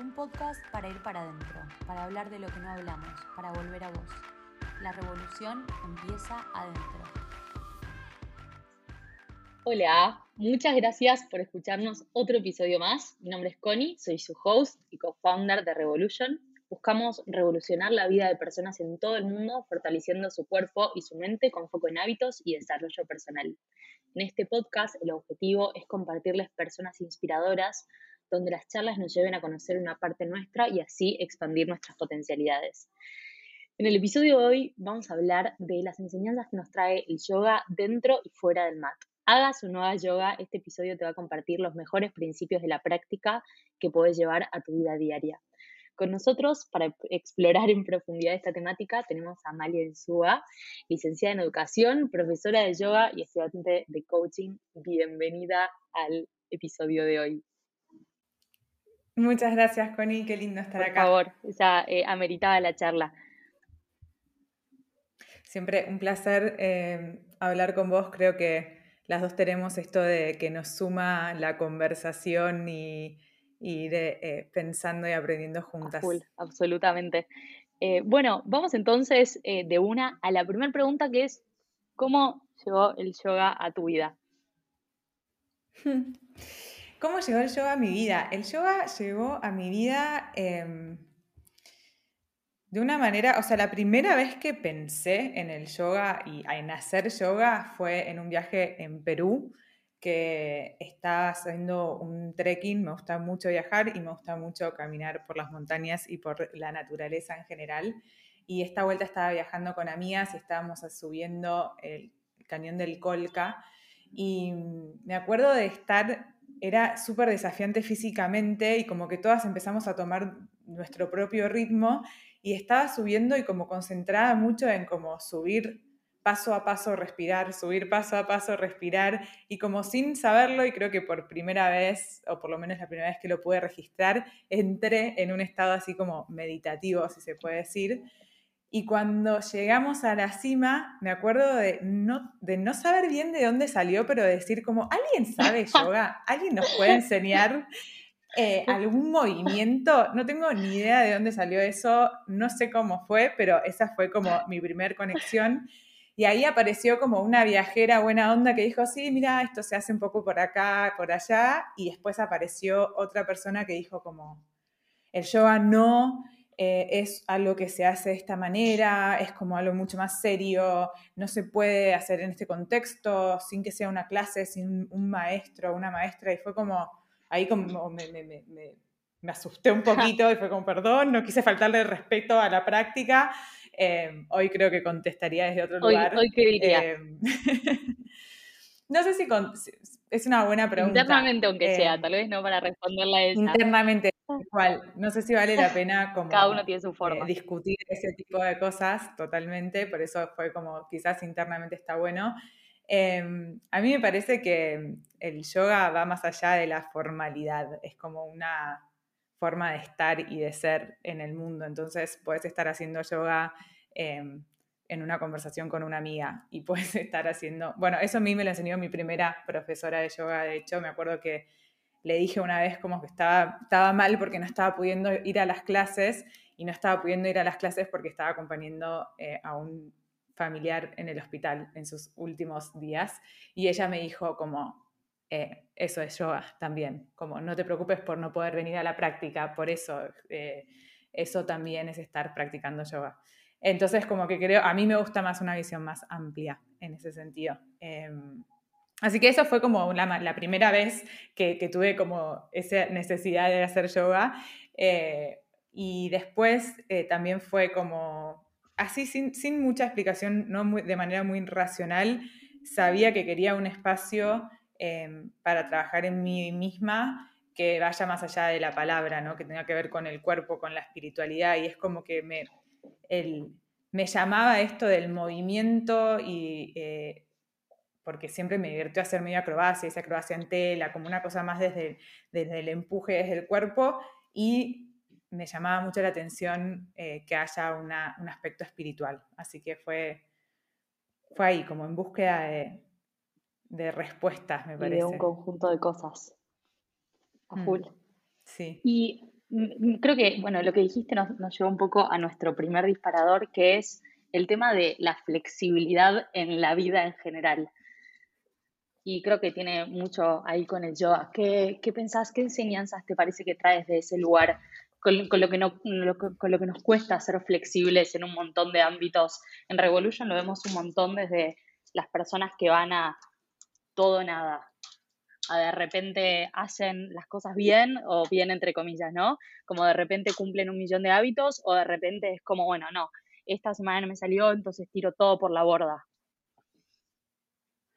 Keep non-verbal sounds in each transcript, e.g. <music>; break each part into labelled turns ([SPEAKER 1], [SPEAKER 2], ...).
[SPEAKER 1] Un podcast para ir para adentro, para hablar de lo que no hablamos, para volver a vos. La revolución empieza adentro.
[SPEAKER 2] Hola, muchas gracias por escucharnos otro episodio más. Mi nombre es Connie, soy su host y co-founder de Revolution. Buscamos revolucionar la vida de personas en todo el mundo, fortaleciendo su cuerpo y su mente con foco en hábitos y desarrollo personal. En este podcast el objetivo es compartirles personas inspiradoras donde las charlas nos lleven a conocer una parte nuestra y así expandir nuestras potencialidades. En el episodio de hoy vamos a hablar de las enseñanzas que nos trae el yoga dentro y fuera del mat. Hagas o no yoga, este episodio te va a compartir los mejores principios de la práctica que puedes llevar a tu vida diaria. Con nosotros, para explorar en profundidad esta temática, tenemos a Amalia Enzúa, licenciada en educación, profesora de yoga y estudiante de coaching. Bienvenida al episodio de hoy.
[SPEAKER 3] Muchas gracias, Connie, qué lindo estar acá.
[SPEAKER 2] Por favor, ya eh, ameritaba la charla.
[SPEAKER 3] Siempre un placer eh, hablar con vos, creo que las dos tenemos esto de que nos suma la conversación y, ir eh, pensando y aprendiendo juntas.
[SPEAKER 2] absolutamente. bueno, vamos entonces de una a la primera pregunta que es, ¿cómo llegó el yoga a tu vida? <laughs>
[SPEAKER 3] ¿Cómo llegó el yoga a mi vida? El yoga llegó a mi vida em, de una manera, o sea, la primera vez que pensé en el yoga y en hacer yoga fue en un viaje en Perú, que estaba haciendo un trekking, me gusta mucho viajar y me gusta mucho caminar por las montañas y por la naturaleza en general. Y esta vuelta estaba viajando con amigas y estábamos subiendo el cañón del Colca. Y me acuerdo de estar era súper desafiante físicamente y como que todas empezamos a tomar nuestro propio ritmo y estaba subiendo y como concentrada mucho en como subir paso a paso, respirar, subir paso a paso, respirar y como sin saberlo y creo que por primera vez, o por lo menos la primera vez que lo pude registrar, entré en un estado así como meditativo, si se puede decir, y cuando llegamos a la cima, me acuerdo de no, de no saber bien de dónde salió, pero decir como, ¿alguien sabe <laughs> yoga? ¿Alguien nos puede enseñar eh, algún movimiento? No tengo ni idea de dónde salió eso, no sé cómo fue, pero esa fue como mi primer conexión. Y ahí apareció como una viajera buena onda que dijo, sí, mira, esto se hace un poco por acá, por allá. Y después apareció otra persona que dijo como, el yoga no eh, es algo que se hace de esta manera, es como algo mucho más serio, no se puede hacer en este contexto sin que sea una clase, sin un maestro una maestra, y fue como, ahí como me, me, me, asusté un poquito y fue como, perdón, no quise faltarle respeto a la práctica. Eh, hoy creo que contestaría desde otro lugar.
[SPEAKER 2] Hoy, qué diría. Eh, <laughs>
[SPEAKER 3] no sé si es una buena pregunta.
[SPEAKER 2] Internamente, aunque sea, tal vez no para responderla.
[SPEAKER 3] Internamente, Igual, no sé si vale la <laughs> pena como
[SPEAKER 2] Cada uno tiene su forma.
[SPEAKER 3] Eh, discutir ese tipo de cosas totalmente, por eso fue como quizás internamente está bueno. Em, a mí me parece que el yoga va más allá de la formalidad, es como una forma de estar y de ser en el mundo. Entonces puedes estar haciendo yoga em, en una conversación con una amiga y <laughs> puedes estar haciendo, bueno, eso a mí me lo enseñó mi primera profesora de yoga, de hecho, me acuerdo que le dije una vez como que estaba, mal porque no estaba pudiendo ir a las clases y no estaba pudiendo ir a las clases porque estaba acompañando eh, a un familiar en el hospital en sus últimos días. Y ella me dijo como, eh, eso es yoga también, como no te preocupes por no poder venir a la práctica, por eso, eh, eso también es estar practicando yoga. Entonces, como que creo, a mí me gusta más una visión más amplia en ese sentido. Así que eso fue como la, primera vez que, tuve como esa necesidad de hacer yoga. Eh, y después eh, también fue como, así sin, mucha explicación, no de manera muy racional, sabía que quería un espacio em, para trabajar en mí misma que vaya más allá de la palabra, ¿no? que tenga que ver con el cuerpo, con la espiritualidad. Y es como que me, me llamaba esto del movimiento y eh, porque siempre me divirtió hacer medio acrobacia, esa acrobacia en tela, como una cosa más desde, desde el empuje, desde el cuerpo, y me llamaba mucho la atención eh, que haya un aspecto espiritual. Así que fue, fue ahí, como en búsqueda de, respuestas, me parece.
[SPEAKER 2] de un conjunto de cosas. A mm.
[SPEAKER 3] Sí.
[SPEAKER 2] Y mm, creo que, bueno, lo que dijiste nos, nos llevó un poco a nuestro primer disparador, que es el tema de la flexibilidad en la vida en general. Y creo que tiene mucho ahí con el yoga. ¿Qué, qué pensás, qué enseñanzas te parece que traes de ese lugar con, lo que no, con lo que nos cuesta ser flexibles en un montón de ámbitos? En Revolution lo vemos un montón desde las personas que van a todo nada, a de repente hacen las cosas bien o bien entre comillas, ¿no? Como de repente cumplen un millón de hábitos o de repente es como, bueno, no, esta semana no me salió, entonces tiro todo por la borda.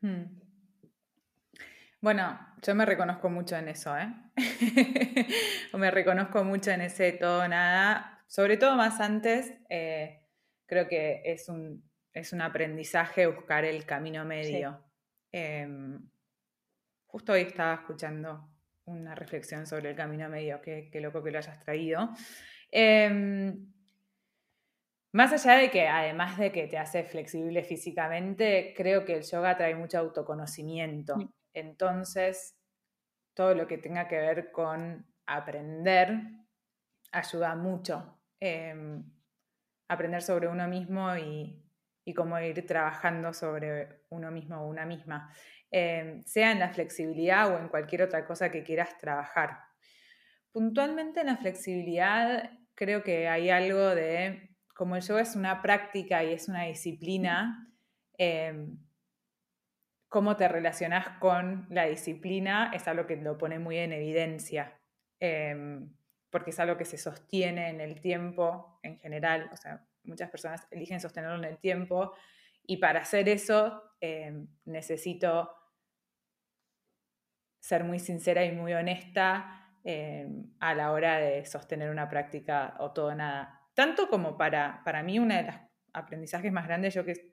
[SPEAKER 3] Hmm. Bueno, yo me reconozco mucho en eso, ¿eh? <laughs> me reconozco mucho en ese todo nada, sobre todo más antes, eh, creo que es un, es un aprendizaje buscar el camino medio. Em, justo hoy estaba escuchando una reflexión sobre el camino medio, qué, loco que lo hayas traído. Em, más allá de que, además de que te hace flexible físicamente, creo que el yoga trae mucho autoconocimiento. Entonces, todo lo que tenga que ver con aprender ayuda mucho. Em, aprender sobre uno mismo y, cómo ir trabajando sobre uno mismo o una misma, em, sea en la flexibilidad o en cualquier otra cosa que quieras trabajar. Puntualmente en la flexibilidad creo que hay algo de como el yoga es una práctica y es una disciplina, em, cómo te relacionas con la disciplina es algo que lo pone muy en evidencia, em, porque es algo que se sostiene en el tiempo en general, o sea, muchas personas eligen sostenerlo en el tiempo y para hacer eso em, necesito ser muy sincera y muy honesta a la hora de sostener una práctica o todo nada. Tanto como para, para mí, uno de los aprendizajes más grandes, yo que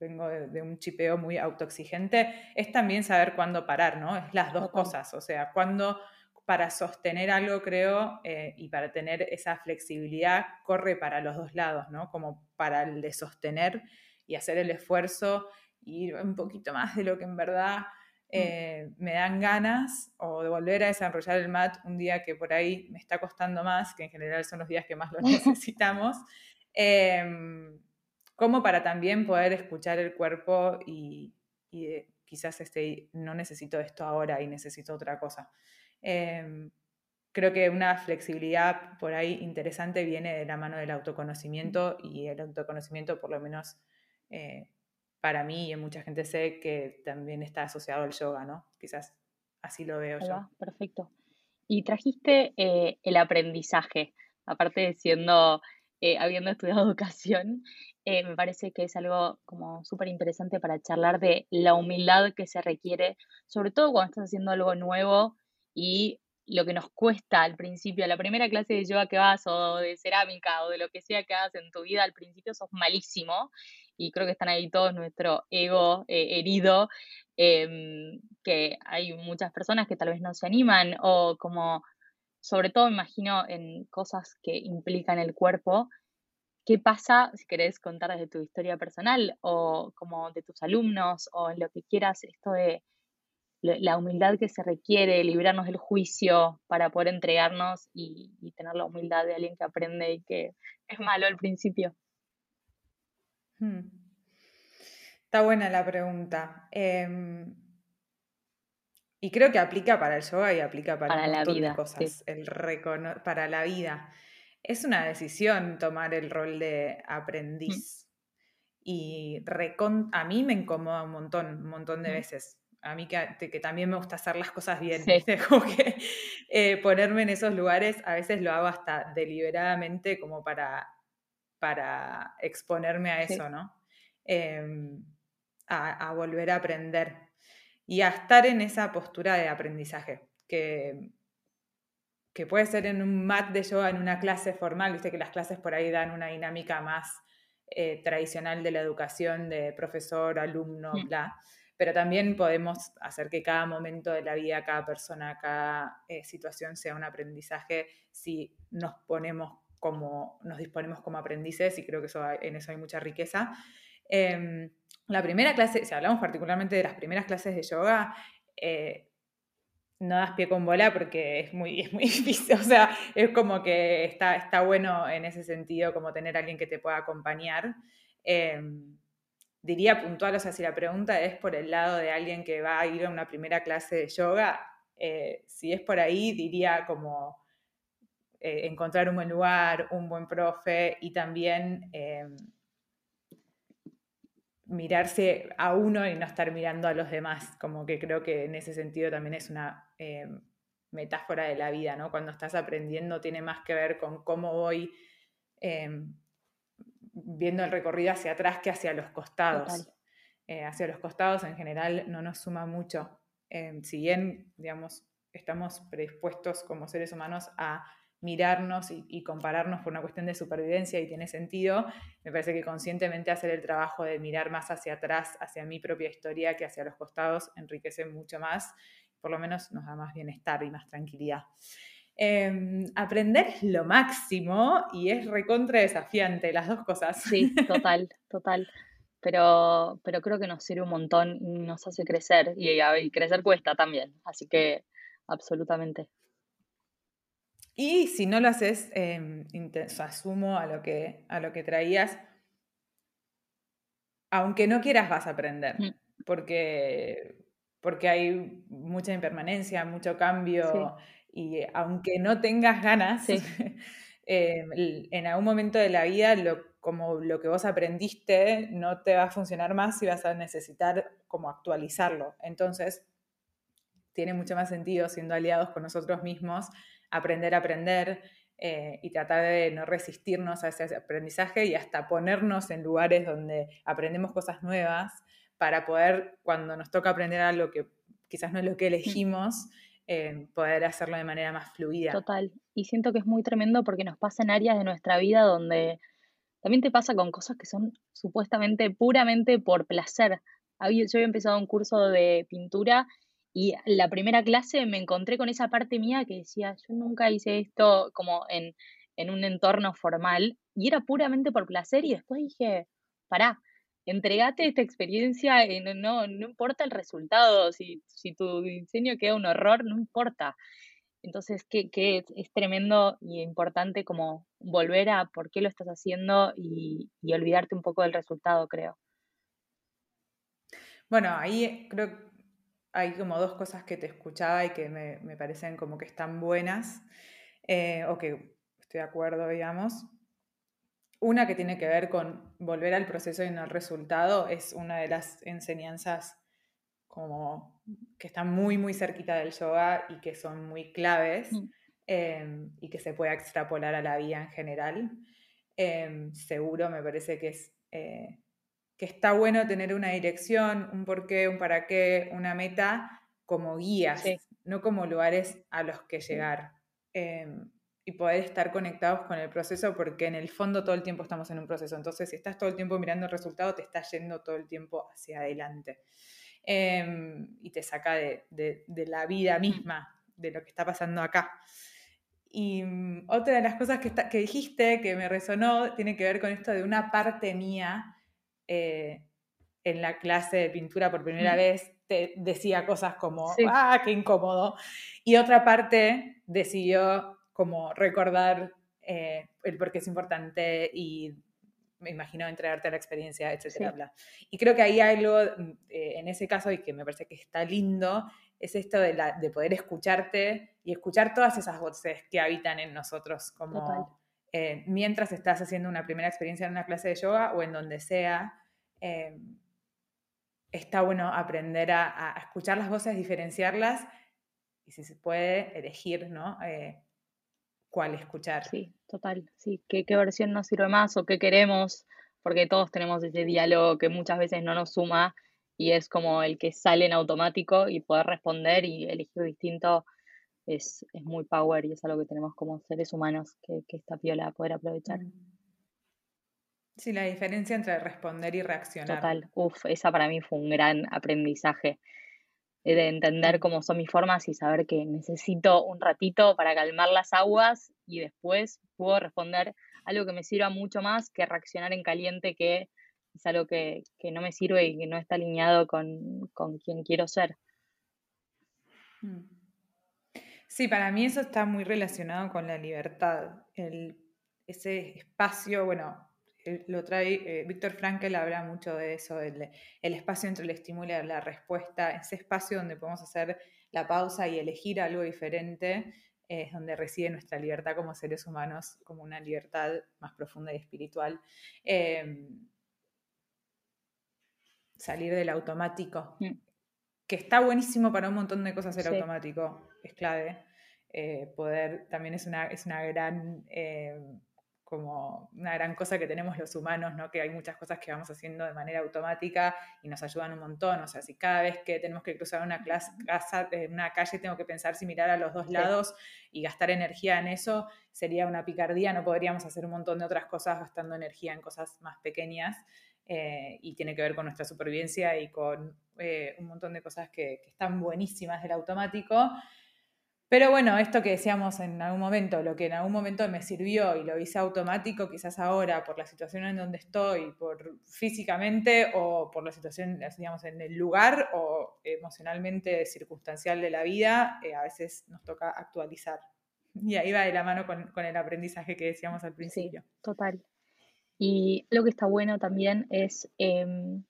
[SPEAKER 3] vengo de, un chipeo muy autoexigente, es también saber cuándo parar, ¿no? Es las dos cosas, o sea, cuándo para sostener algo, creo, eh, y para tener esa flexibilidad, corre para los dos lados, ¿no? Como para el de sostener y hacer el esfuerzo y ir un poquito más de lo que en verdad Mm. Eh, me dan ganas o de volver a desarrollar el MAT un día que por ahí me está costando más, que en general son los días que más lo <laughs> necesitamos, em, como para también poder escuchar el cuerpo y, quizás este, no necesito esto ahora y necesito otra cosa. Em, creo que una flexibilidad por ahí interesante viene de la mano del autoconocimiento y el autoconocimiento por lo menos eh, para mí y en mucha gente sé que también está asociado al yoga, ¿no? Quizás así lo veo yo.
[SPEAKER 2] perfecto. Y trajiste eh, el aprendizaje, aparte de siendo, eh, habiendo estudiado <laughs> educación, eh, me parece que es algo como súper interesante para charlar de la humildad que se requiere, sobre todo cuando estás haciendo algo nuevo y lo que nos cuesta al principio, la primera clase de yoga que vas o de cerámica o de lo que sea que hagas en tu vida, al principio sos malísimo y creo que están ahí todos nuestro ego eh, herido, em, que hay muchas personas que tal vez no se animan o como, sobre todo imagino en cosas que implican el cuerpo, ¿qué pasa si querés contar desde tu historia personal o como de tus alumnos o en lo que quieras, esto de la humildad que se requiere, librarnos del juicio para poder entregarnos y, y tener la humildad de alguien que aprende y que es malo al principio?
[SPEAKER 3] Hmm. Está buena la pregunta. Em, y creo que aplica para el yoga y aplica para, la vida, cosas. El para la vida. Es una decisión tomar el rol de aprendiz. Y a mí me incomoda un montón, un montón de veces. A mí que, también me gusta hacer las cosas bien. <laughs> Como que eh, ponerme en esos lugares, a veces lo hago hasta deliberadamente como para para exponerme a eso, ¿no? Em, a, volver a aprender y a estar en esa postura de aprendizaje, que, que puede ser en un mat de yoga, en una clase formal, viste que las clases por ahí dan una dinámica más eh, tradicional de la educación, de profesor, alumno, mm. bla, pero también podemos hacer que cada momento de la vida, cada persona, cada eh, situación sea un aprendizaje si nos ponemos como nos disponemos como aprendices y creo que eso, en eso hay mucha riqueza. Em, la primera clase, si hablamos particularmente de las primeras clases de yoga, eh, no das pie con bola porque es muy, <laughs> es muy difícil, o sea, es como que está, está bueno en ese sentido como tener alguien que te pueda acompañar. Em, diría puntual, o sea, si la pregunta es por el lado de alguien que va a ir a una primera clase de yoga, eh, si es por ahí, diría como eh, encontrar un buen lugar, un buen profe y también em, mirarse a uno y no estar mirando a los demás, como que creo que en ese sentido también es una em, metáfora de la vida, ¿no? Cuando estás aprendiendo tiene más que ver con cómo voy em, viendo el recorrido hacia atrás que hacia los costados. Eh, hacia los costados en general no nos suma mucho. Em, si bien, digamos, estamos predispuestos como seres humanos a mirarnos y, compararnos por una cuestión de supervivencia y tiene sentido, me parece que conscientemente hacer el trabajo de mirar más hacia atrás, hacia mi propia historia, que hacia los costados, enriquece mucho más, por lo menos nos da más bienestar y más tranquilidad. Em, aprender es lo máximo y es recontra desafiante, las dos cosas.
[SPEAKER 2] Sí, total, <laughs> total. Pero, pero creo que nos sirve un montón y nos hace crecer y, y crecer cuesta también, así que absolutamente.
[SPEAKER 3] Y si no lo haces, eh, asumo a lo, que, a lo que traías, aunque no quieras vas a aprender, mm. porque, porque hay mucha impermanencia, mucho cambio, y aunque no tengas ganas, <laughs> em, en algún momento de la vida lo, como lo que vos aprendiste no te va a funcionar más y vas a necesitar como actualizarlo. Entonces, tiene mucho más sentido siendo aliados con nosotros mismos aprender a aprender eh, y tratar de no resistirnos a ese aprendizaje y hasta ponernos en lugares donde aprendemos cosas nuevas para poder, cuando nos toca aprender algo que quizás no es lo que elegimos, eh, poder hacerlo de manera más fluida.
[SPEAKER 2] Total. Y siento que es muy tremendo porque nos pasa en áreas de nuestra vida donde también te pasa con cosas que son supuestamente puramente por placer. Yo había empezado un curso de pintura y la primera clase me encontré con esa parte mía que decía, yo nunca hice esto como en, un entorno formal y era puramente por placer y después dije, pará, entregate esta experiencia, y no, no, importa el resultado, si, si, tu diseño queda un horror, no importa. Entonces, que, que es, tremendo y importante como volver a por qué lo estás haciendo y, y olvidarte un poco del resultado, creo.
[SPEAKER 3] Bueno, ahí creo hay como dos cosas que te escuchaba y que me, parecen como que están buenas, eh, o que estoy de acuerdo, digamos. Una que tiene que ver con volver al proceso y no al resultado es una de las enseñanzas como que están muy, muy cerquita del yoga y que son muy claves mm. em, y que se puede extrapolar a la vida en general. Em, seguro me parece que es eh, que está bueno tener una dirección, un porqué, un para qué, una meta como guías, no como lugares a los que llegar. Y poder estar conectados con el proceso, porque en el fondo todo el tiempo estamos en un proceso. Entonces, si estás todo el tiempo mirando el resultado, te está yendo todo el tiempo hacia adelante. Em, y te saca de, la vida misma, de lo que está pasando acá. Y mm, otra de las cosas que, que dijiste que me resonó tiene que ver con esto de una parte mía eh, en la clase de pintura por primera vez te decía cosas como, ah, qué incómodo. Y otra parte decidió como recordar eh, el por qué es importante y me imagino entregarte a la experiencia, etcétera, Y creo que hay algo mm, eh, en ese caso y que me parece que está lindo, es esto de, la, de poder escucharte y escuchar todas esas voces que habitan en nosotros, como mientras estás haciendo una primera experiencia en una clase de yoga o en donde sea, Em, está bueno aprender a, escuchar las voces, diferenciarlas y si se puede elegir, ¿no? Eh, cuál escuchar.
[SPEAKER 2] Sí, total, sí, ¿Qué, qué versión nos sirve más o qué queremos, porque todos tenemos ese diálogo que muchas veces no nos suma y es como el que sale en automático y poder responder y elegir distinto es, muy power y es algo que tenemos como seres humanos que, que esta piola poder aprovechar. Mm.
[SPEAKER 3] Sí, la diferencia entre responder y reaccionar.
[SPEAKER 2] Total, uff, esa para mí fue un gran aprendizaje de entender cómo son mis formas y saber que necesito un ratito para calmar las aguas y después puedo responder algo que me sirva mucho más que reaccionar en caliente, que es algo que, no me sirve y que no está alineado con, quien quiero ser.
[SPEAKER 3] Mm. Sí, para mí eso está muy relacionado con la libertad. El, ese espacio, bueno, lo trae, eh, Víctor Frankel habla mucho de eso, el, el, espacio entre el estímulo y la respuesta, ese espacio donde podemos hacer la pausa y elegir algo diferente, es donde reside nuestra libertad como seres humanos, como una libertad más profunda y espiritual. Em, salir del automático, mm. que está buenísimo para un montón de cosas el automático, es clave. Eh, poder, también es una, es una gran... Como una gran cosa que tenemos los humanos, ¿no? que hay muchas cosas que vamos haciendo de manera automática y nos ayudan un montón. O sea, si cada vez que tenemos que cruzar una, casa, una calle tengo que pensar si mirar a los dos lados y gastar energía en eso, sería una picardía. No podríamos hacer un montón de otras cosas gastando energía en cosas más pequeñas. Eh, y tiene que ver con nuestra supervivencia y con eh, un montón de cosas que, que están buenísimas del automático. Pero bueno, esto que decíamos en algún momento, lo que en algún momento me sirvió y lo hice automático, quizás ahora por la situación en donde estoy, por físicamente o por la situación, digamos, en el lugar o emocionalmente circunstancial de la vida, eh, a veces nos toca actualizar. Y ahí va de la mano con, el aprendizaje que decíamos al principio.
[SPEAKER 2] total. Y lo que está bueno también es em,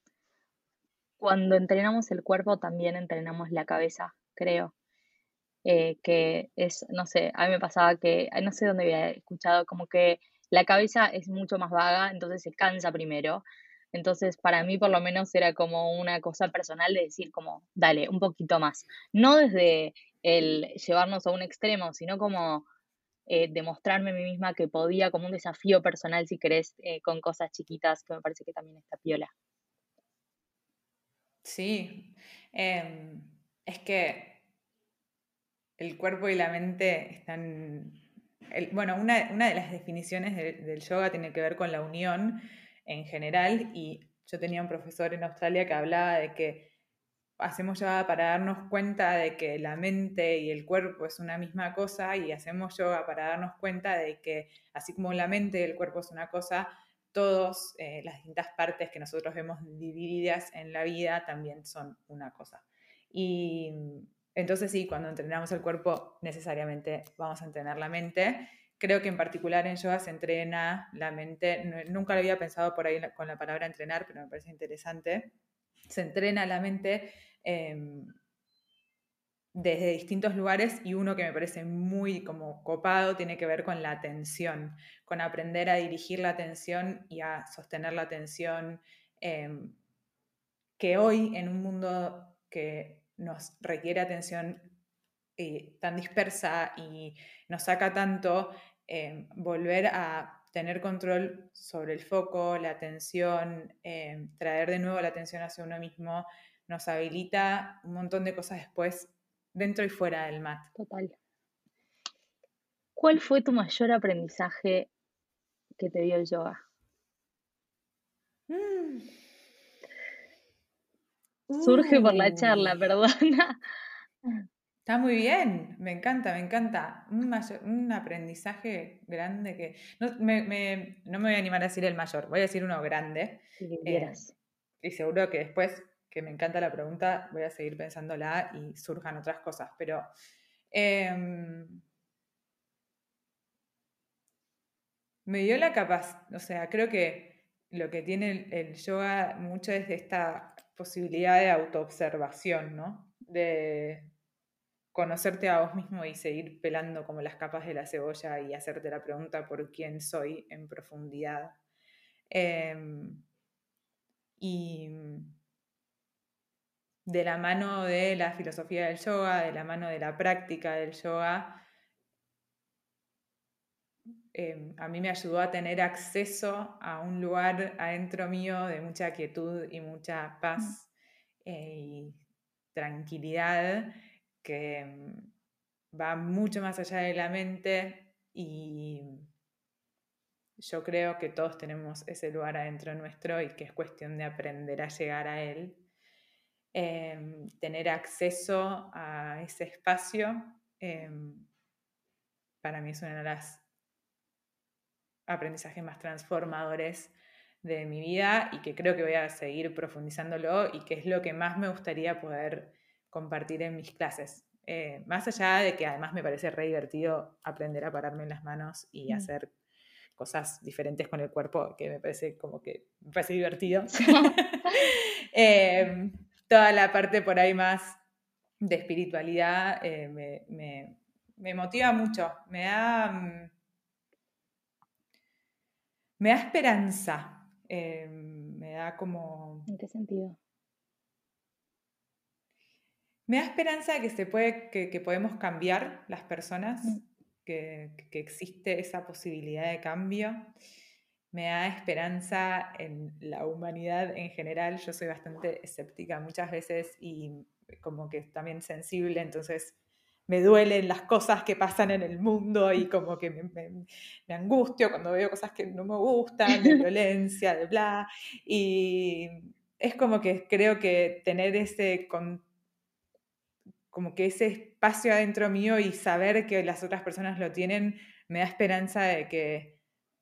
[SPEAKER 2] cuando entrenamos el cuerpo, también entrenamos la cabeza, creo eh, que es, no sé, a mí me pasaba que, no sé dónde había escuchado, como que la cabeza es mucho más vaga, entonces se cansa primero. Entonces, para mí por lo menos era como una cosa personal de decir como, dale, un poquito más. No desde el llevarnos a un extremo, sino como eh, demostrarme a mí misma que podía, como un desafío personal, si querés, eh, con cosas chiquitas, que me parece que también está piola.
[SPEAKER 3] Sí, em, es que el cuerpo y la mente están... bueno, una, de las definiciones del yoga tiene que ver con la unión en general y yo tenía un profesor en Australia que hablaba de que hacemos yoga para darnos cuenta de que la mente y el cuerpo es una misma cosa y hacemos yoga para darnos cuenta de que así como la mente y el cuerpo es una cosa, todas eh, las distintas partes que nosotros vemos divididas en la vida también son una cosa. Y entonces sí, cuando entrenamos el cuerpo necesariamente vamos a entrenar la mente. Creo que en particular en yoga se entrena la mente, nunca lo había pensado por ahí con la palabra entrenar, pero me parece interesante. Se entrena la mente em, desde distintos lugares y uno que me parece muy como copado tiene que ver con la atención, con aprender a dirigir la atención y a sostener la atención, em, que hoy en un mundo que nos requiere atención eh, tan dispersa y nos saca tanto, eh, volver a tener control sobre el foco, la atención, eh, traer de nuevo la atención hacia uno mismo, nos habilita un montón de cosas después dentro y fuera del mat.
[SPEAKER 2] Total. ¿Cuál fue tu mayor aprendizaje que te dio el yoga? Mm surge por la charla, perdona.
[SPEAKER 3] Está muy bien, me encanta, me encanta. Un, aprendizaje grande que... No me, voy a animar a decir el mayor, voy a decir uno grande.
[SPEAKER 2] Eh,
[SPEAKER 3] y seguro que después, que me encanta la pregunta, voy a seguir pensándola y surjan otras cosas. Pero em, me dio la capacidad, o sea, creo que lo que tiene el, el yoga mucho es de esta posibilidad de autoobservación, ¿no? De conocerte a vos mismo y seguir pelando como las capas de la cebolla y hacerte la pregunta por quién soy en profundidad. Em, y de la mano de la filosofía del yoga, de la mano de la práctica del yoga, em, a mí me ayudó a tener acceso a un lugar adentro mío de mucha quietud y mucha paz mm. eh, y tranquilidad que mm, va mucho más allá de la mente y yo creo que todos tenemos ese lugar adentro nuestro y que es cuestión de aprender a llegar a él. Em, tener acceso a ese espacio em, para mí es una de las aprendizajes más transformadores de mi vida y que creo que voy a seguir profundizándolo y que es lo que más me gustaría poder compartir en mis clases. Eh, más allá de que además me parece re divertido aprender a pararme en las manos y
[SPEAKER 2] Mm.
[SPEAKER 3] hacer cosas diferentes con el cuerpo, que me parece como que me parece divertido. <laughs> <laughs> Eh, toda la parte por ahí más de espiritualidad eh, me, me- me motiva mucho, me da, mm, me da esperanza, eh, me da como...
[SPEAKER 2] ¿En qué sentido?
[SPEAKER 3] Me da esperanza de que se puede, que, que podemos cambiar las personas,
[SPEAKER 2] Mm.
[SPEAKER 3] que, que existe esa posibilidad de cambio. Me da esperanza en la humanidad en general. Yo soy bastante escéptica muchas veces y como que también sensible, entonces me duelen las cosas que pasan en el mundo y como que me, me- me angustio cuando veo cosas que no me gustan, de <laughs> violencia, de bla. Y es como que creo que tener ese con- como que ese espacio adentro mío y saber que las otras personas lo tienen, me da esperanza de que,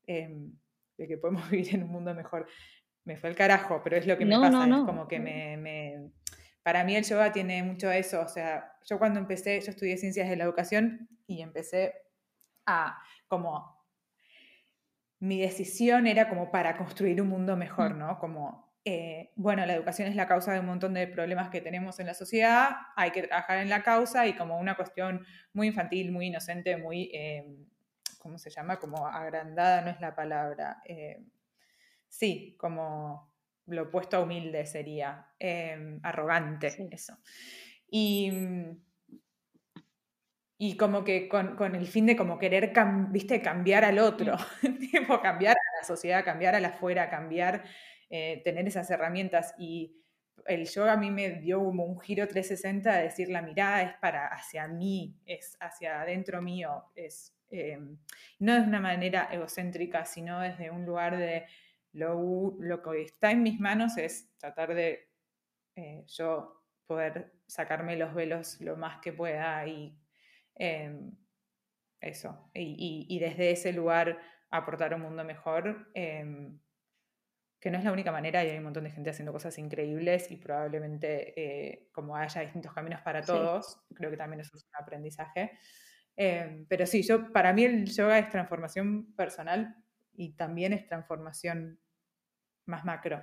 [SPEAKER 3] em, de que podemos <laughs> vivir en un mundo mejor. Me fue el carajo, pero es lo que me
[SPEAKER 2] No,
[SPEAKER 3] pasa,
[SPEAKER 2] no,
[SPEAKER 3] es como que me, me- Para mí el yoga tiene mucho eso, o sea, yo cuando empecé, yo estudié ciencias de la educación y empecé a como... Mi decisión era como para construir un mundo mejor. ¿no? Como eh, bueno, la educación es la causa de un montón de problemas que tenemos en la sociedad, hay que trabajar en la causa y como una cuestión muy infantil, muy inocente, muy, eh, ¿cómo se llama? Como agrandada no es la palabra. eh, sí, como lo opuesto a humilde sería, eh, arrogante,
[SPEAKER 2] Sí.
[SPEAKER 3] eso. Y, y como que con, con el fin de como querer, cam- viste, cambiar al otro, <laughs> tipo cambiar a la sociedad, cambiar a la afuera, cambiar, eh, tener esas herramientas. Y el yoga a mí me dio como un giro 360 de decir la mirada es para hacia mí, es hacia adentro mío, es eh, no de una manera egocéntrica, sino desde un lugar de lo, lo que está en mis manos es tratar de eh, yo poder sacarme los velos lo más que pueda y em, eso, y, y- y desde ese lugar aportar un mundo mejor, em, que no es la única manera y hay un montón de gente haciendo cosas increíbles y probablemente eh, como haya distintos caminos para
[SPEAKER 2] Sí.
[SPEAKER 3] todos, creo que también eso es un aprendizaje. Em, pero sí, yo, para mí el yoga es transformación personal y también es transformación más macro.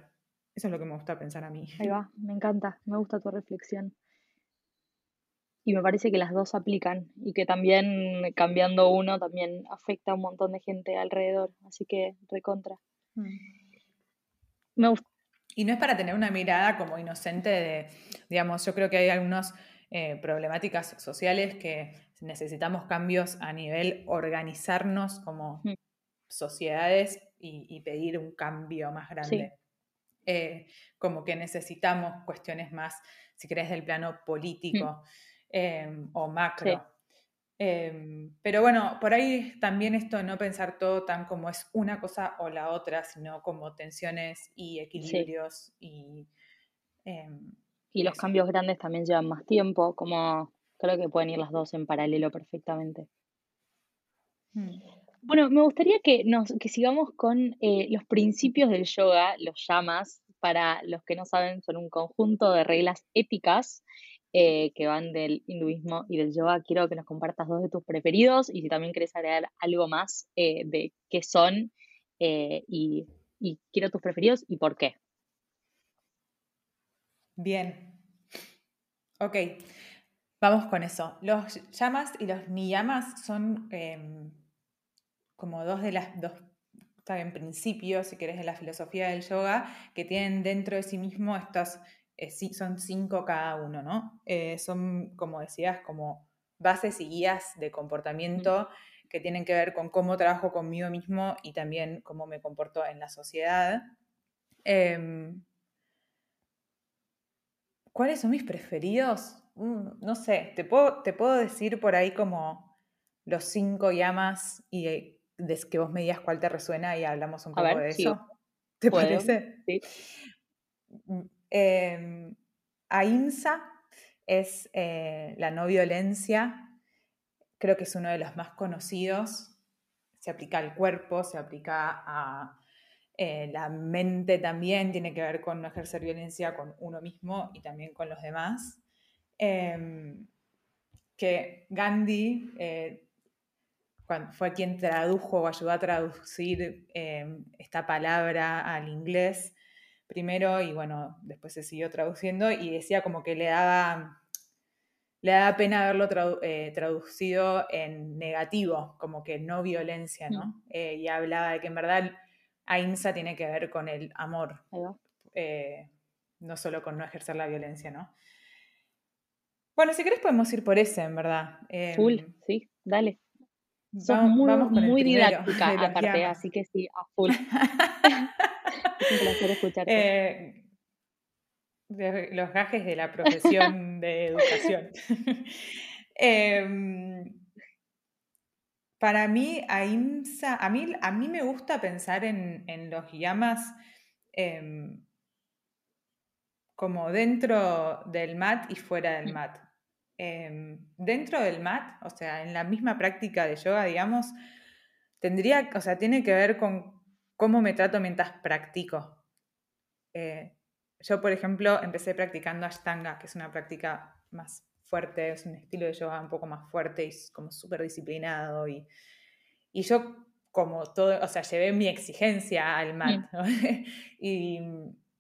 [SPEAKER 3] Eso es lo que me gusta pensar a mí.
[SPEAKER 2] Ahí va, me encanta, me gusta tu reflexión. Y me parece que las dos aplican y que también cambiando uno también afecta a un montón de gente alrededor, así que recontra. Me gusta,
[SPEAKER 3] Y no es para tener una mirada como inocente de, digamos, yo creo que hay algunas eh, problemáticas sociales que necesitamos cambios a nivel organizarnos como
[SPEAKER 2] Mm.
[SPEAKER 3] Sociedades y, y pedir un cambio más grande. Eh, como que necesitamos cuestiones más, si querés, del plano político eh, o macro.
[SPEAKER 2] Sí.
[SPEAKER 3] Eh, pero bueno, por ahí también esto no pensar todo tan como es una cosa o la otra, sino como tensiones y equilibrios y... em,
[SPEAKER 2] y los
[SPEAKER 3] Eso.
[SPEAKER 2] cambios grandes también llevan más tiempo, como creo que pueden ir las dos en paralelo perfectamente.
[SPEAKER 3] mm,
[SPEAKER 2] Bueno, me gustaría que nos que sigamos con eh, los principios del yoga, los yamas. Para los que no saben, son un conjunto de reglas éticas eh, que van del hinduismo y del yoga. Quiero que nos compartas dos de tus preferidos y si también querés agregar algo más eh, de qué son y, y quiero tus preferidos y por qué.
[SPEAKER 3] Bien. Ok, vamos con eso. Los llamas y los niyamas son em, como dos de las dos está bien, principios, si querés, de la filosofía del yoga, que tienen dentro de sí mismo estos, eh, son cinco cada uno, ¿no? Eh, son, como decías, como bases y guías de comportamiento que tienen que ver con cómo trabajo conmigo mismo y también cómo me comporto en la sociedad. Em, ¿Cuáles son mis preferidos? Mm, no sé, te puedo, te puedo decir por ahí como los cinco llamas y eh, des- que vos me digas cuál te resuena y hablamos un poco
[SPEAKER 2] ver,
[SPEAKER 3] de
[SPEAKER 2] sí,
[SPEAKER 3] eso. <laughs> ¿Te
[SPEAKER 2] puedo,
[SPEAKER 3] parece?
[SPEAKER 2] sí.
[SPEAKER 3] Mm, em, ahimsa es eh, la no violencia, creo que es uno de los más conocidos, se aplica al cuerpo, se aplica a eh, la mente también, tiene que ver con no ejercer violencia con uno mismo y también con los demás. Em, que Gandhi fue quien tradujo o ayudó a traducir em, esta palabra al inglés primero y bueno, después se siguió traduciendo y decía como que le daba, le daba pena haberlo eh, traducido en negativo, como que no violencia, ¿no? Mm. Eh, y hablaba de que en verdad AIMSA tiene que ver con el amor, eh, no solo con no ejercer la violencia, ¿no? Bueno, si querés podemos ir por ese, en verdad.
[SPEAKER 2] Full, em, sí, dale. Sos muy, muy didáctica aparte, así que sí, a full. <laughs> es un placer escucharte.
[SPEAKER 3] Eh, los gajes de la profesión de educación. <laughs> Em, para mí, AIMSA, a mí, a mí me gusta pensar en, los llamas em, como dentro del mat y fuera del mm. mat. Em, dentro del mat, o sea, en la misma práctica de yoga, digamos, tendría, o sea, tiene que ver con cómo me trato mientras practico. Eh, yo, por ejemplo, empecé practicando Ashtanga, que es una práctica más fuerte, es un estilo de yoga un poco más fuerte y como súper disciplinado. Y, y yo, como todo, o sea, llevé mi exigencia al mat. <laughs> y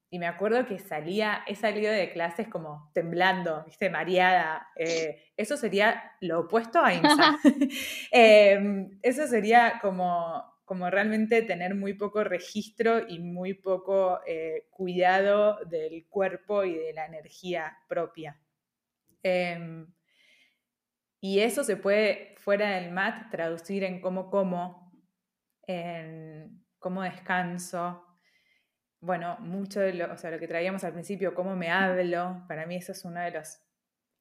[SPEAKER 3] y me acuerdo que salía, he salido de clases como temblando, ¿viste? mareada. Eh, eso sería lo opuesto a INSA. <laughs> <laughs> Em, eso sería como, como realmente tener muy poco registro y muy poco eh, cuidado del cuerpo y de la energía propia. Em, y eso se puede, fuera del mat, traducir en cómo como, en cómo descanso, bueno, mucho de lo, o sea, lo que traíamos al principio, cómo me hablo, para mí eso es una de las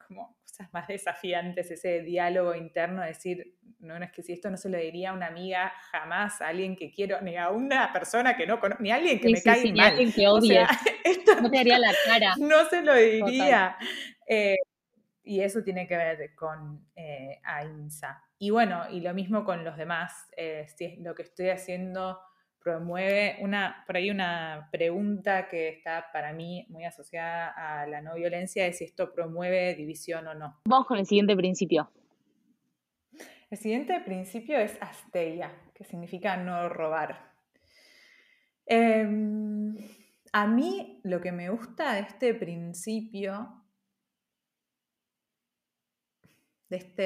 [SPEAKER 3] como, cosas más desafiantes, ese diálogo interno, decir, no, es que si esto no se lo diría a una amiga jamás, a alguien que quiero, ni a una persona que no conozco, ni a alguien que me cae mal. Ni a
[SPEAKER 2] alguien que odie. <laughs> esto no te haría la cara. <laughs>
[SPEAKER 3] No se lo diría. Eh, y eso tiene que ver con eh, AINSA. Y bueno, y lo mismo con los demás, eh, si lo que estoy haciendo promueve una, por ahí una pregunta que está para mí muy asociada a la no violencia, es si esto promueve división o no.
[SPEAKER 2] Vamos con el siguiente principio.
[SPEAKER 3] El siguiente principio es asteia, que significa no robar. Em, a mí lo que me gusta de este principio, de este,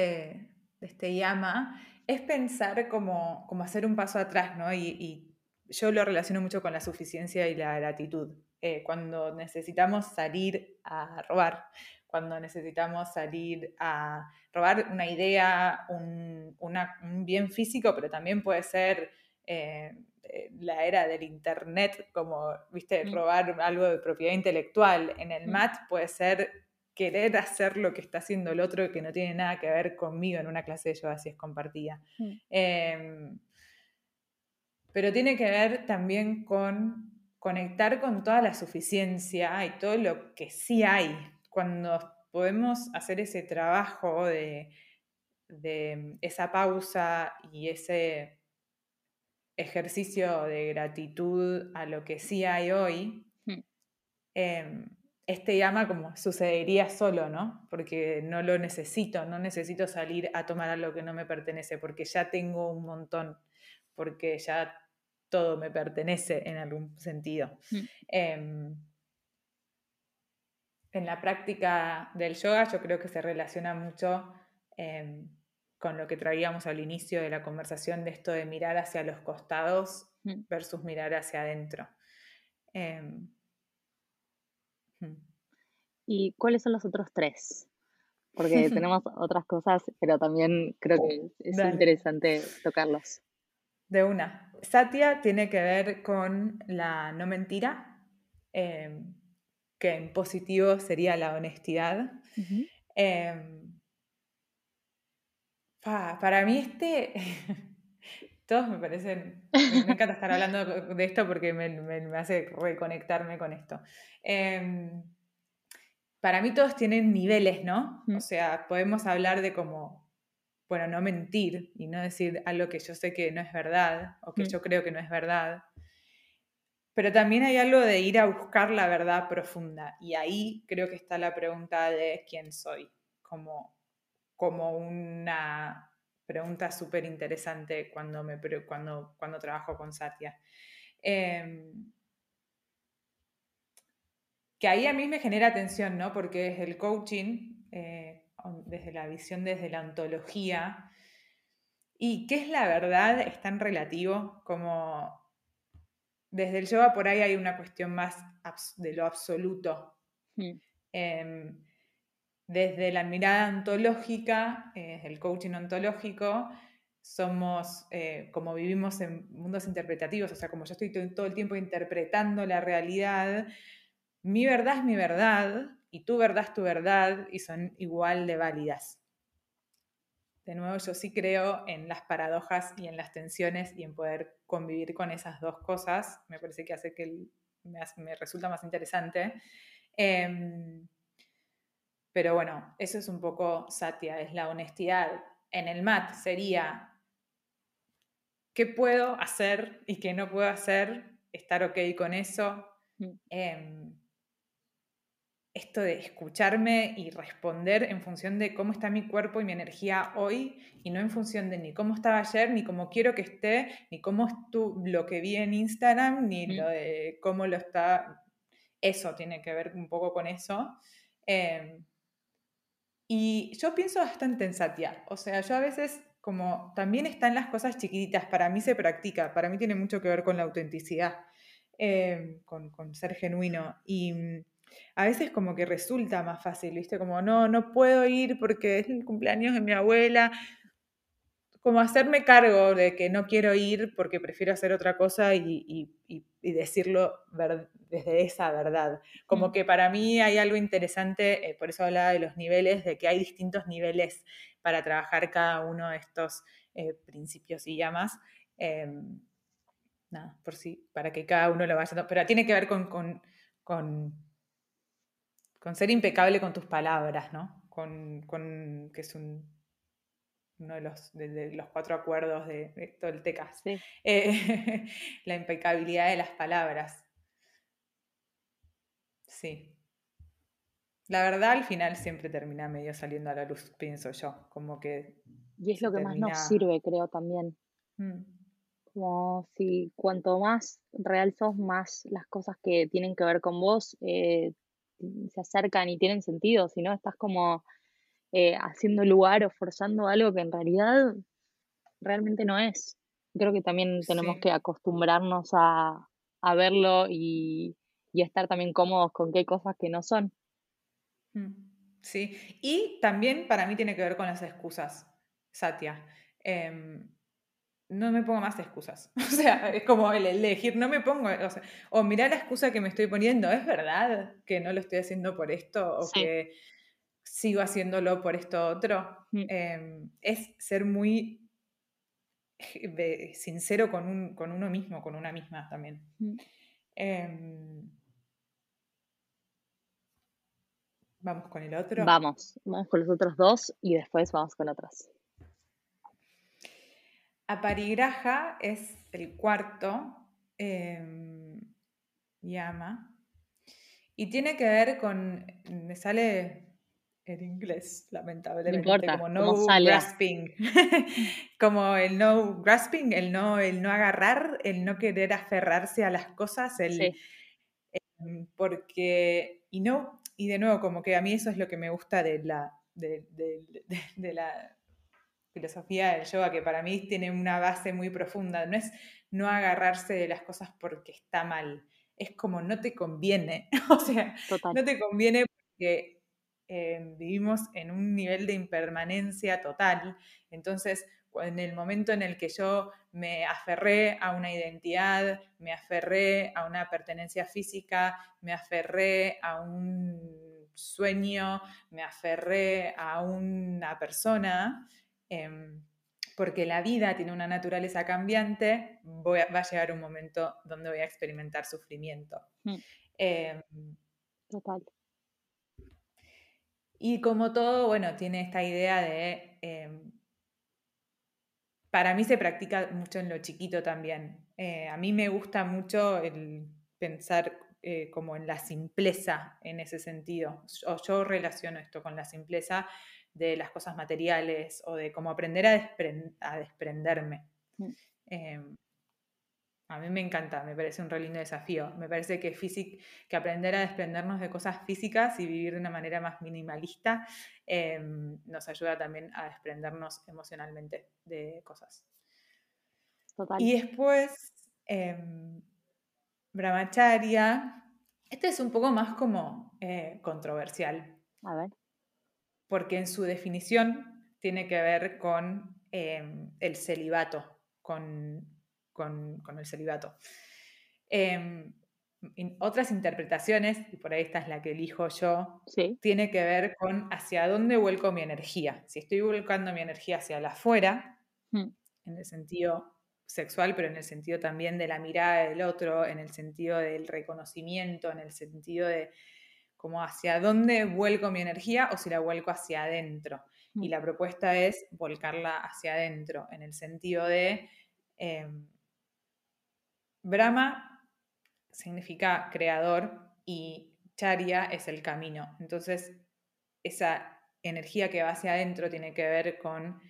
[SPEAKER 3] de este llama, es pensar como, como hacer un paso atrás, ¿no? y yo lo relaciono mucho con la suficiencia y la gratitud. Eh, cuando necesitamos salir a robar, cuando necesitamos salir a robar una idea, un, bien físico, pero también puede ser eh, eh, la era del Internet, como, viste, mm. robar algo de propiedad intelectual. En el mm. MAT puede ser querer hacer lo que está haciendo el otro que no tiene nada que ver conmigo en una clase de yoga si es compartida. Mm. Pero tiene que ver también con conectar con toda la suficiencia y todo lo que sí hay. Cuando podemos hacer ese trabajo de, esa pausa y ese ejercicio de gratitud a lo que sí hay hoy, hmm. em, este llama como sucedería solo, ¿no? Porque no lo necesito, no necesito salir a tomar algo que no me pertenece, porque ya tengo un montón porque ya todo me pertenece en algún sentido. Mm. Em, en la práctica del yoga yo creo que se relaciona mucho em, con lo que traíamos al inicio de la conversación de esto de mirar hacia los costados mm. versus mirar hacia adentro. Em,
[SPEAKER 2] hmm. ¿Y cuáles son los otros tres? Porque <laughs> tenemos otras cosas, pero también creo que es interesante tocarlos.
[SPEAKER 3] De una. Satya tiene que ver con la no mentira, em, que en positivo sería la honestidad. Em, para mí este, <laughs> todos me parecen, me encanta estar hablando de esto porque me, hace reconectarme con esto. Em, para mí todos tienen niveles, ¿no? O sea, podemos hablar de como bueno, no mentir y no decir algo que yo sé que no es verdad o que mm. yo creo que no es verdad. Pero también hay algo de ir a buscar la verdad profunda y ahí creo que está la pregunta de quién soy, como como una pregunta súper interesante cuando, me, cuando, cuando trabajo con Satya. Em, que ahí a mí me genera tensión, ¿no? Porque es el coaching, eh, desde la visión, desde la ontología, y qué es la verdad es tan relativo como desde el yoga por ahí hay una cuestión más de lo absoluto. Mm. Em, desde la mirada ontológica, eh, el coaching ontológico, somos, eh, como vivimos en mundos interpretativos, o sea, como yo estoy todo el tiempo interpretando la realidad, mi verdad es mi verdad y tu verdad es tu verdad y son igual de válidas. De nuevo, yo sí creo en las paradojas y en las tensiones y en poder convivir con esas dos cosas. Me parece que hace que me, resulta más interesante. Em, pero bueno, eso es un poco Satya, es la honestidad. En el MAT sería qué puedo hacer y qué no puedo hacer, estar ok con eso. Mm. Esto de escucharme y responder en función de cómo está mi cuerpo y mi energía hoy y no en función de ni cómo estaba ayer, ni cómo quiero que esté, ni cómo es lo que vi en Instagram, ni lo de cómo lo está. Eso tiene que ver un poco con eso. Em, y yo pienso bastante en Satya. O sea, yo a veces como también están las cosas chiquititas, para mí se practica, para mí tiene mucho que ver con la autenticidad, em, con, con ser genuino. Y a veces como que resulta más fácil, ¿viste? Como no, no puedo ir porque es el cumpleaños de mi abuela. Como hacerme cargo de que no quiero ir porque prefiero hacer otra cosa y, decirlo desde esa verdad. Como que para mí hay algo interesante, eh, por eso hablaba de los niveles, de que hay distintos niveles para trabajar cada uno de estos eh, principios y llamas. Em, nada, por sí, para que cada uno lo vaya. Pero tiene que ver con, con con ser impecable con tus palabras, ¿no? Con, que es un, uno de los, de, los cuatro acuerdos de, todo el TECAS. Eh, <laughs> la impecabilidad de las palabras. Sí. La verdad al final siempre termina medio saliendo a la luz, pienso yo, como que...
[SPEAKER 2] Y es lo que más nos sirve, creo, también. Mm. Como si cuanto más real sos, más las cosas que tienen que ver con vos eh, se acercan y tienen sentido, sino estás como eh, haciendo lugar o forzando algo que en realidad realmente no es. Creo que también tenemos que acostumbrarnos a, verlo y, estar también cómodos con qué cosas que no son.
[SPEAKER 3] Mm, sí, y también para mí tiene que ver con las excusas, Satya. Em, no me pongo más excusas. <laughs> O sea, es como el elegir, no me pongo, o, sea, o mira la excusa que me estoy poniendo, ¿es verdad que no lo estoy haciendo por esto o que sigo haciéndolo por esto otro? Mm. Em, es ser muy sincero con, un, con, uno mismo, con una misma también. Mm. Em, vamos con el otro.
[SPEAKER 2] Vamos, vamos con los otros dos y después vamos con otros.
[SPEAKER 3] Aparigraja es el cuarto em, llama y tiene que ver con, me sale en inglés, lamentablemente, como no grasping, <laughs> como el no grasping, el no, el no agarrar, el no querer aferrarse a las cosas, el, em, porque, y no, y de nuevo, como que a mí eso es lo que me gusta de la, de la filosofía del yoga que para mí tiene una base muy profunda. No es no agarrarse de las cosas porque está mal, es como no te conviene. <laughs> o sea, no te conviene porque eh, vivimos en un nivel de impermanencia total. Entonces, en el momento en el que yo me aferré a una identidad, me aferré a una pertenencia física, me aferré a un sueño, me aferré a una persona, Em, porque la vida tiene una naturaleza cambiante, va a llegar un momento donde voy a experimentar sufrimiento. Mm. Em, Total. Y como todo, bueno, tiene esta idea de... Em, para mí se practica mucho en lo chiquito también. Eh, a mí me gusta mucho el pensar eh, como en la simpleza en ese sentido. O yo relaciono esto con la simpleza de las cosas materiales o de cómo aprender a, a desprenderme. Mm. Em, a mí me encanta, me parece un re lindo desafío. Me parece que, que aprender a desprendernos de cosas físicas y vivir de una manera más minimalista em, nos ayuda también a desprendernos emocionalmente de cosas. Total. Y después, eh, Brahmacharya, este es un poco más como eh, controversial.
[SPEAKER 2] A ver.
[SPEAKER 3] Porque en su definición tiene que ver con em, el celibato, con con, el celibato. Em, otras interpretaciones, y por ahí esta es la que elijo yo, tiene que ver con hacia dónde vuelco mi energía. Si estoy volcando mi energía hacia la afuera, hmm. en el sentido sexual, pero en el sentido también de la mirada del otro, en el sentido del reconocimiento, en el sentido de como hacia dónde vuelco mi energía o si la vuelco hacia adentro. Y hmm. la propuesta es volcarla hacia adentro, en el sentido de em, Brahma significa creador y Charya es el camino. Entonces, esa energía que va hacia adentro tiene que ver con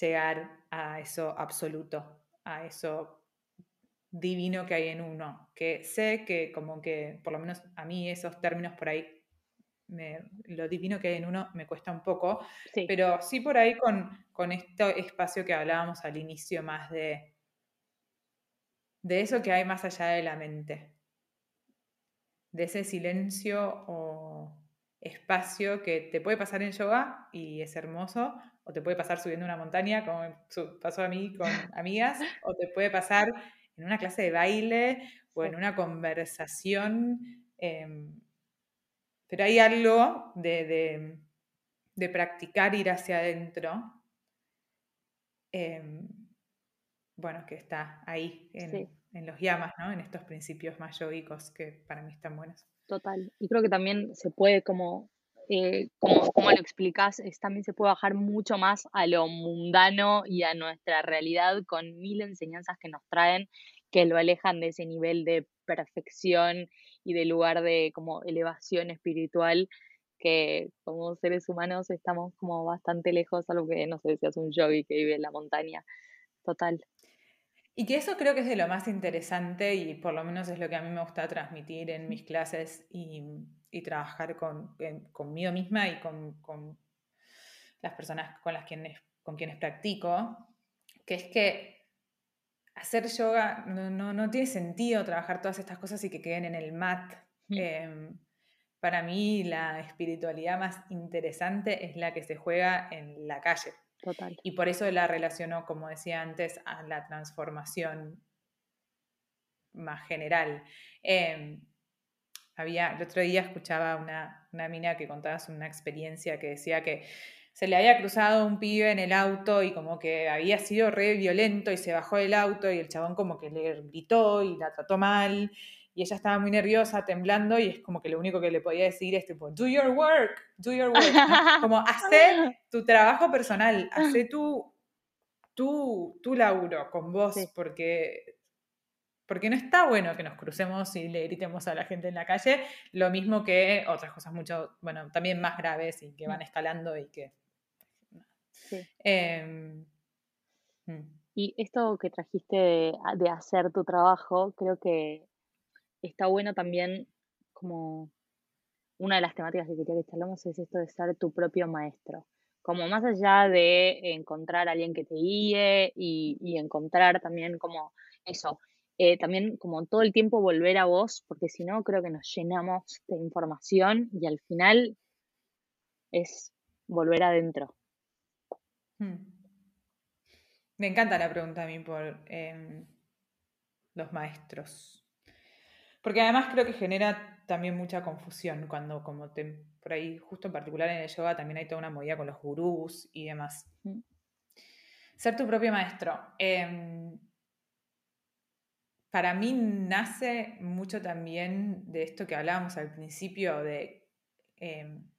[SPEAKER 3] llegar a eso absoluto, a eso divino que hay en uno, que sé que como que, por lo menos a mí esos términos por ahí, lo divino que hay en uno me cuesta un poco, pero sí por ahí con, con este espacio que hablábamos al inicio más de de eso que hay más allá de la mente, de ese silencio o espacio que te puede pasar en yoga y es hermoso, o te puede pasar subiendo una montaña, como pasó a mí con <laughs> amigas, o te puede pasar en una clase de baile o en una conversación. Em, pero hay algo de, practicar ir hacia adentro. Em, bueno, que está ahí en, los llamas, ¿no? En estos principios más yogicos que para mí están buenos.
[SPEAKER 2] Total. Y creo que también se puede, como, eh, como, como, lo explicás, es, también se puede bajar mucho más a lo mundano y a nuestra realidad con mil enseñanzas que nos traen que lo alejan de ese nivel de perfección y de lugar de como elevación espiritual que como seres humanos estamos como bastante lejos a lo que no sé si es un yogi que vive en la montaña. Total.
[SPEAKER 3] Y que eso creo que es de lo más interesante y por lo menos es lo que a mí me gusta transmitir en mis clases y, trabajar con, conmigo misma y con, las personas con las quienes, con quienes practico, que es que hacer yoga no, tiene sentido trabajar todas estas cosas y que queden en el mat. Em, para mí la espiritualidad más interesante es la que se juega en la calle. Y por eso la relacionó, como decía antes, a la transformación más general. Em, había, el otro día escuchaba una, una mina que contaba una experiencia que decía que se le había cruzado un pibe en el auto y como que había sido re violento y se bajó del auto y el chabón como que le gritó y la trató mal y ella estaba muy nerviosa, temblando, y es como que lo único que le podía decir es tipo, do your work, do your work. <laughs> Como, hacer tu trabajo personal, hacer tu, tu, tu laburo con vos, porque, porque no está bueno que nos crucemos y le gritemos a la gente en la calle, lo mismo que otras cosas mucho, bueno, también más graves y que van mm. escalando y que... Sí. Em,
[SPEAKER 2] mm. y esto que trajiste de hacer tu trabajo, creo que está bueno también como una de las temáticas que quería que charlemos es esto de ser tu propio maestro. Como más allá de encontrar a alguien que te guíe y, encontrar también como eso, eh, también como todo el tiempo volver a vos, porque si no creo que nos llenamos de información y al final es volver adentro. Hmm.
[SPEAKER 3] Me encanta la pregunta a mí por em, los maestros. Porque además creo que genera también mucha confusión cuando, como te, por ahí, justo en particular en el yoga, también hay toda una movida con los gurús y demás. Mm. Ser tu propio maestro. Em, para mí nace mucho también de esto que hablábamos al principio, de em,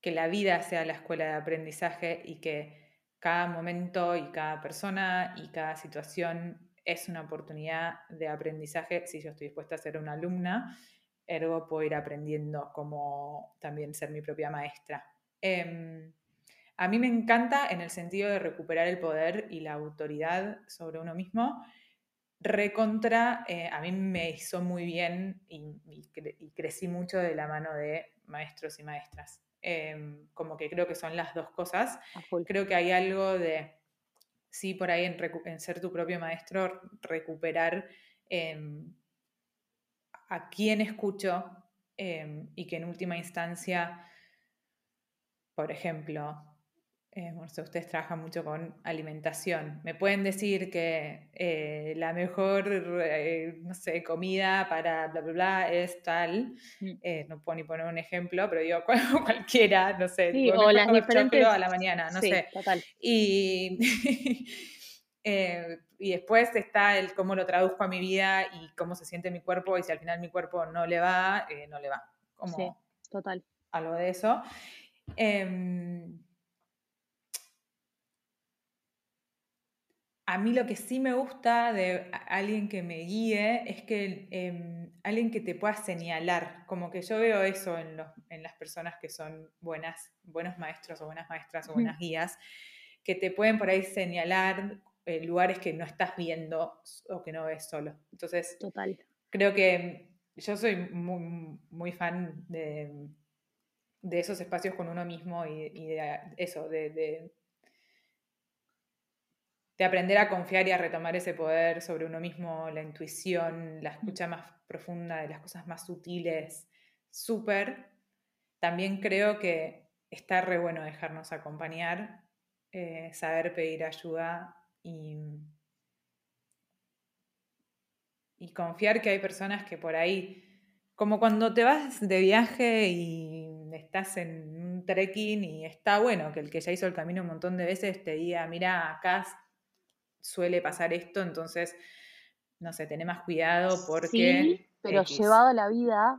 [SPEAKER 3] que la vida sea la escuela de aprendizaje y que cada momento y cada persona y cada situación es una oportunidad de aprendizaje si yo estoy dispuesta a ser una alumna ergo puedo ir aprendiendo como también ser mi propia maestra. Em, a mí me encanta en el sentido de recuperar el poder y la autoridad sobre uno mismo. Recontra, eh, a mí me hizo muy bien y, crecí mucho de la mano de maestros y maestras. Em, como que creo que son las dos cosas. Creo que hay algo de, sí, por ahí en, ser tu propio maestro, recuperar em, a quién escucho em, y que en última instancia, por ejemplo, eh, ustedes trabajan mucho con alimentación. Me pueden decir que eh, la mejor, eh, no sé, comida para bla, bla, bla es tal. Mm. no puedo ni poner un ejemplo, pero digo <laughs> cualquiera, no sé.
[SPEAKER 2] o las diferentes...
[SPEAKER 3] a la mañana, no sé. Y, <laughs> y después está el cómo lo traduzco a mi vida y cómo se siente mi cuerpo y si al final mi cuerpo no le va, no le va. Como
[SPEAKER 2] sí, total.
[SPEAKER 3] Algo de eso. Em, a mí lo que sí me gusta de alguien que me guíe es que em, alguien que te pueda señalar, como que yo veo eso en, las personas que son buenas, buenos maestros o buenas maestras o buenas guías, que te pueden por ahí señalar eh, lugares que no estás viendo o que no ves solo. Entonces,
[SPEAKER 2] Total.
[SPEAKER 3] creo que yo soy muy, fan de, esos espacios con uno mismo y, de eso, de de aprender a confiar y a retomar ese poder sobre uno mismo, la intuición, la escucha más profunda de las cosas más sutiles, súper. También creo que está re bueno dejarnos acompañar, eh, saber pedir ayuda y, y confiar que hay personas que por ahí, como cuando te vas de viaje y estás en un trekking y está bueno que el que ya hizo el camino un montón de veces te diga, mira, acá suele pasar esto, entonces, no sé, tené más cuidado porque...
[SPEAKER 2] Sí, pero llevado a la vida,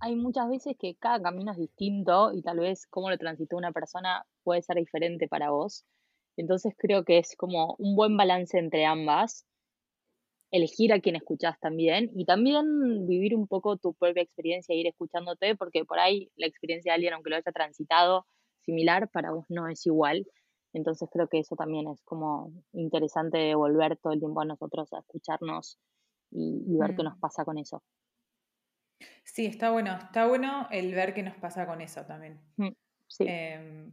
[SPEAKER 2] hay muchas veces que cada camino es distinto y tal vez cómo lo transitó una persona puede ser diferente para vos. Entonces creo que es como un buen balance entre ambas. Elegir a quien escuchás también y también vivir un poco tu propia experiencia e ir escuchándote, porque por ahí la experiencia de alguien, aunque lo haya transitado similar, para vos no es igual. Entonces creo que eso también es como interesante volver todo el tiempo a nosotros a escucharnos y, ver qué nos mm. pasa con eso.
[SPEAKER 3] Sí, está bueno, está bueno el ver qué nos pasa con eso también. Mm,
[SPEAKER 2] sí.
[SPEAKER 3] Em,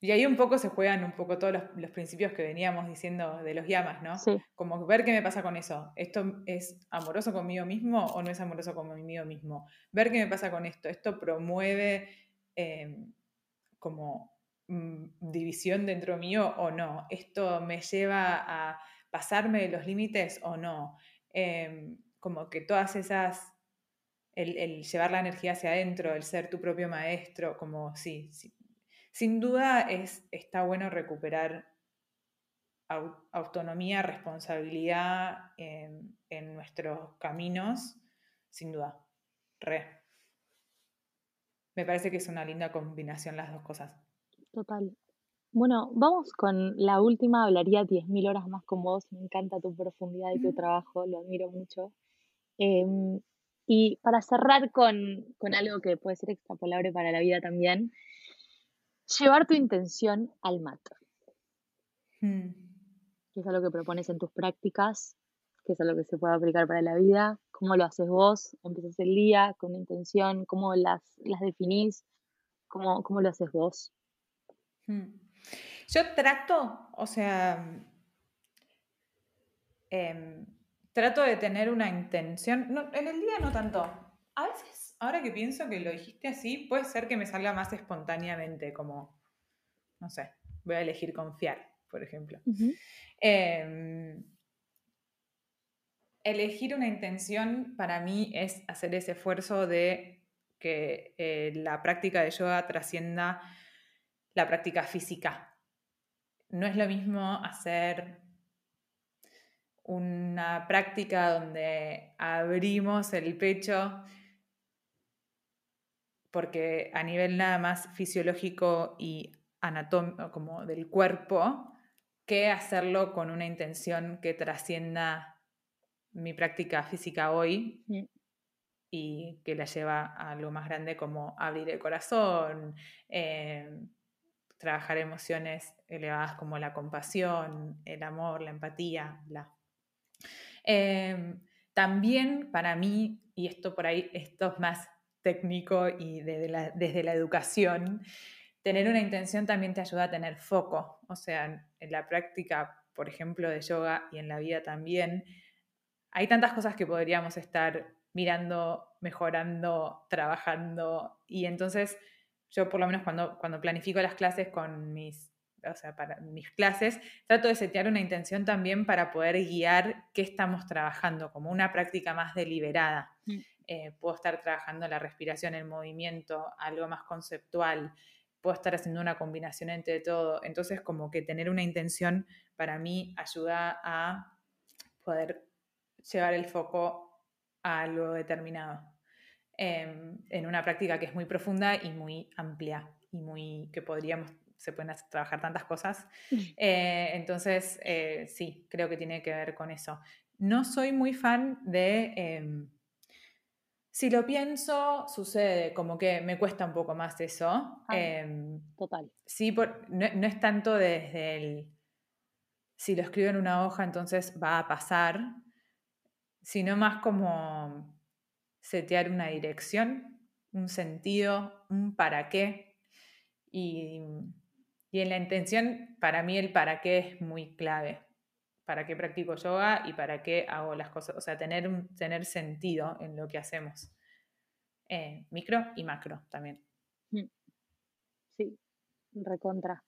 [SPEAKER 3] y ahí un poco se juegan un poco todos los, principios que veníamos diciendo de los llamas, ¿no?
[SPEAKER 2] Sí.
[SPEAKER 3] Como ver qué me pasa con eso. ¿Esto es amoroso conmigo mismo o no es amoroso conmigo mismo? Ver qué me pasa con esto. ¿Esto promueve em, como división dentro mío o no. Esto me lleva a pasarme de los límites o no. Em, como que todas esas, el, llevar la energía hacia adentro, el ser tu propio maestro, como sí, sin duda es, está bueno recuperar autonomía, responsabilidad en nuestros caminos, sin duda. Re. Me parece que es una linda combinación las dos cosas.
[SPEAKER 2] Total. Bueno, vamos con la última, hablaría 10.000 horas más con vos, me encanta tu profundidad y tu trabajo, lo admiro mucho. Em, y para cerrar con, algo que puede ser extrapolable para la vida también, llevar tu intención al mat.
[SPEAKER 3] Hmm.
[SPEAKER 2] ¿Qué es algo que propones en tus prácticas? ¿Qué es algo que se puede aplicar para la vida? ¿Cómo lo haces vos? ¿Empiezas el día con intención? ¿Cómo las, las definís? ¿Cómo, ¿Cómo lo haces vos?
[SPEAKER 3] Mm. Yo trato, o sea, em, trato de tener una intención, en el día no tanto. A veces, ahora que pienso que lo dijiste así, puede ser que me salga más espontáneamente, como, no sé, voy a elegir confiar, por ejemplo. Em, elegir una intención para mí es hacer ese esfuerzo de que eh, la práctica de yoga trascienda la práctica física. No es lo mismo hacer una práctica donde abrimos el pecho porque a nivel nada más fisiológico y anatómico como del cuerpo, que hacerlo con una intención que trascienda mi práctica física hoy. y que la lleva a algo más grande como abrir el corazón, eh, trabajar emociones elevadas como la compasión, el amor, la empatía, bla. Em, también para mí, y esto por ahí, esto es más técnico y desde la educación, tener una intención también te ayuda a tener foco. O sea, en la práctica, por ejemplo, de yoga y en la vida también, hay tantas cosas que podríamos estar mirando, mejorando, trabajando. Y entonces yo por lo menos cuando, cuando planifico las clases con mis, o sea, para mis clases, trato de setear una intención también para poder guiar qué estamos trabajando, como una práctica más deliberada. Mm. Eh, puedo estar trabajando la respiración, el movimiento, algo más conceptual, puedo estar haciendo una combinación entre todo. Entonces, como que tener una intención para mí ayuda a poder llevar el foco a algo determinado. Em, en una práctica que es muy profunda y muy amplia y muy que podríamos, se pueden trabajar tantas cosas. Mm. Eh, entonces, eh, sí, creo que tiene que ver con eso. No soy muy fan de... Em, si lo pienso, sucede, como que me cuesta un poco más eso.
[SPEAKER 2] Ah, em, total.
[SPEAKER 3] Sí, por, no, no, es tanto desde el, si lo escribo en una hoja, entonces va a pasar, sino más como setear una dirección, un sentido, un para qué. Y, en la intención, para mí el para qué es muy clave. ¿Para qué practico yoga y para qué hago las cosas? O sea, tener, tener sentido en lo que hacemos. Eh, micro y macro también. Mm.
[SPEAKER 2] Sí, recontra.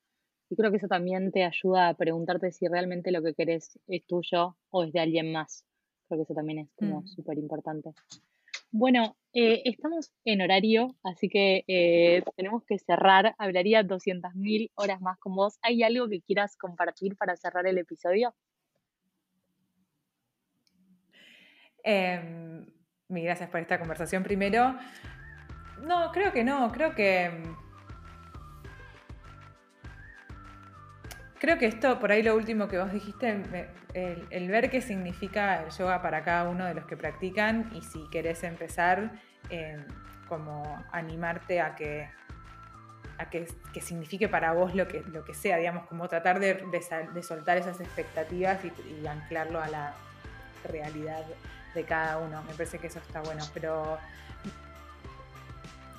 [SPEAKER 2] Y creo que eso también te ayuda a preguntarte si realmente lo que querés es tuyo o es de alguien más. Creo que eso también es como mm. súper importante. Bueno, eh, estamos en horario, así que eh, tenemos que cerrar. Hablaría 200.000 horas más con vos. ¿Hay algo que quieras compartir para cerrar el episodio?
[SPEAKER 3] Eh, gracias por esta conversación primero. No, creo que no. Creo que Creo que esto, por ahí lo último que vos dijiste, el, ver qué significa el yoga para cada uno de los que practican y si querés empezar, em, como animarte a que a que, signifique para vos lo que, lo que sea, digamos, como tratar de, soltar esas expectativas y, anclarlo a la realidad de cada uno. Me parece que eso está bueno, pero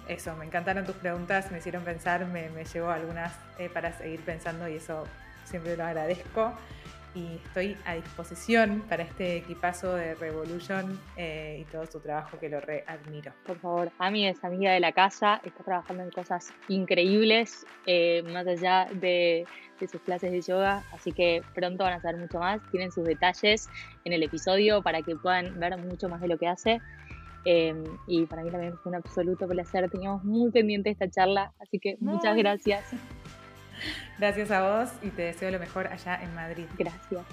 [SPEAKER 3] eso, me encantaron tus preguntas, me hicieron pensar, me, me llevó algunas eh, para seguir pensando y eso siempre lo agradezco y estoy a disposición para este equipazo de Revolution eh, y todo su trabajo que lo re admiro.
[SPEAKER 2] Por favor, Ami es amiga de la casa, está trabajando en cosas increíbles, eh, más allá de, sus clases de yoga, así que pronto van a saber mucho más, tienen sus detalles en el episodio para que puedan ver mucho más de lo que hace. Eh, y para mí también fue un absoluto placer, teníamos muy pendiente esta charla, así que muchas gracias.
[SPEAKER 3] Gracias a vos y te deseo lo mejor allá en Madrid.
[SPEAKER 2] Gracias.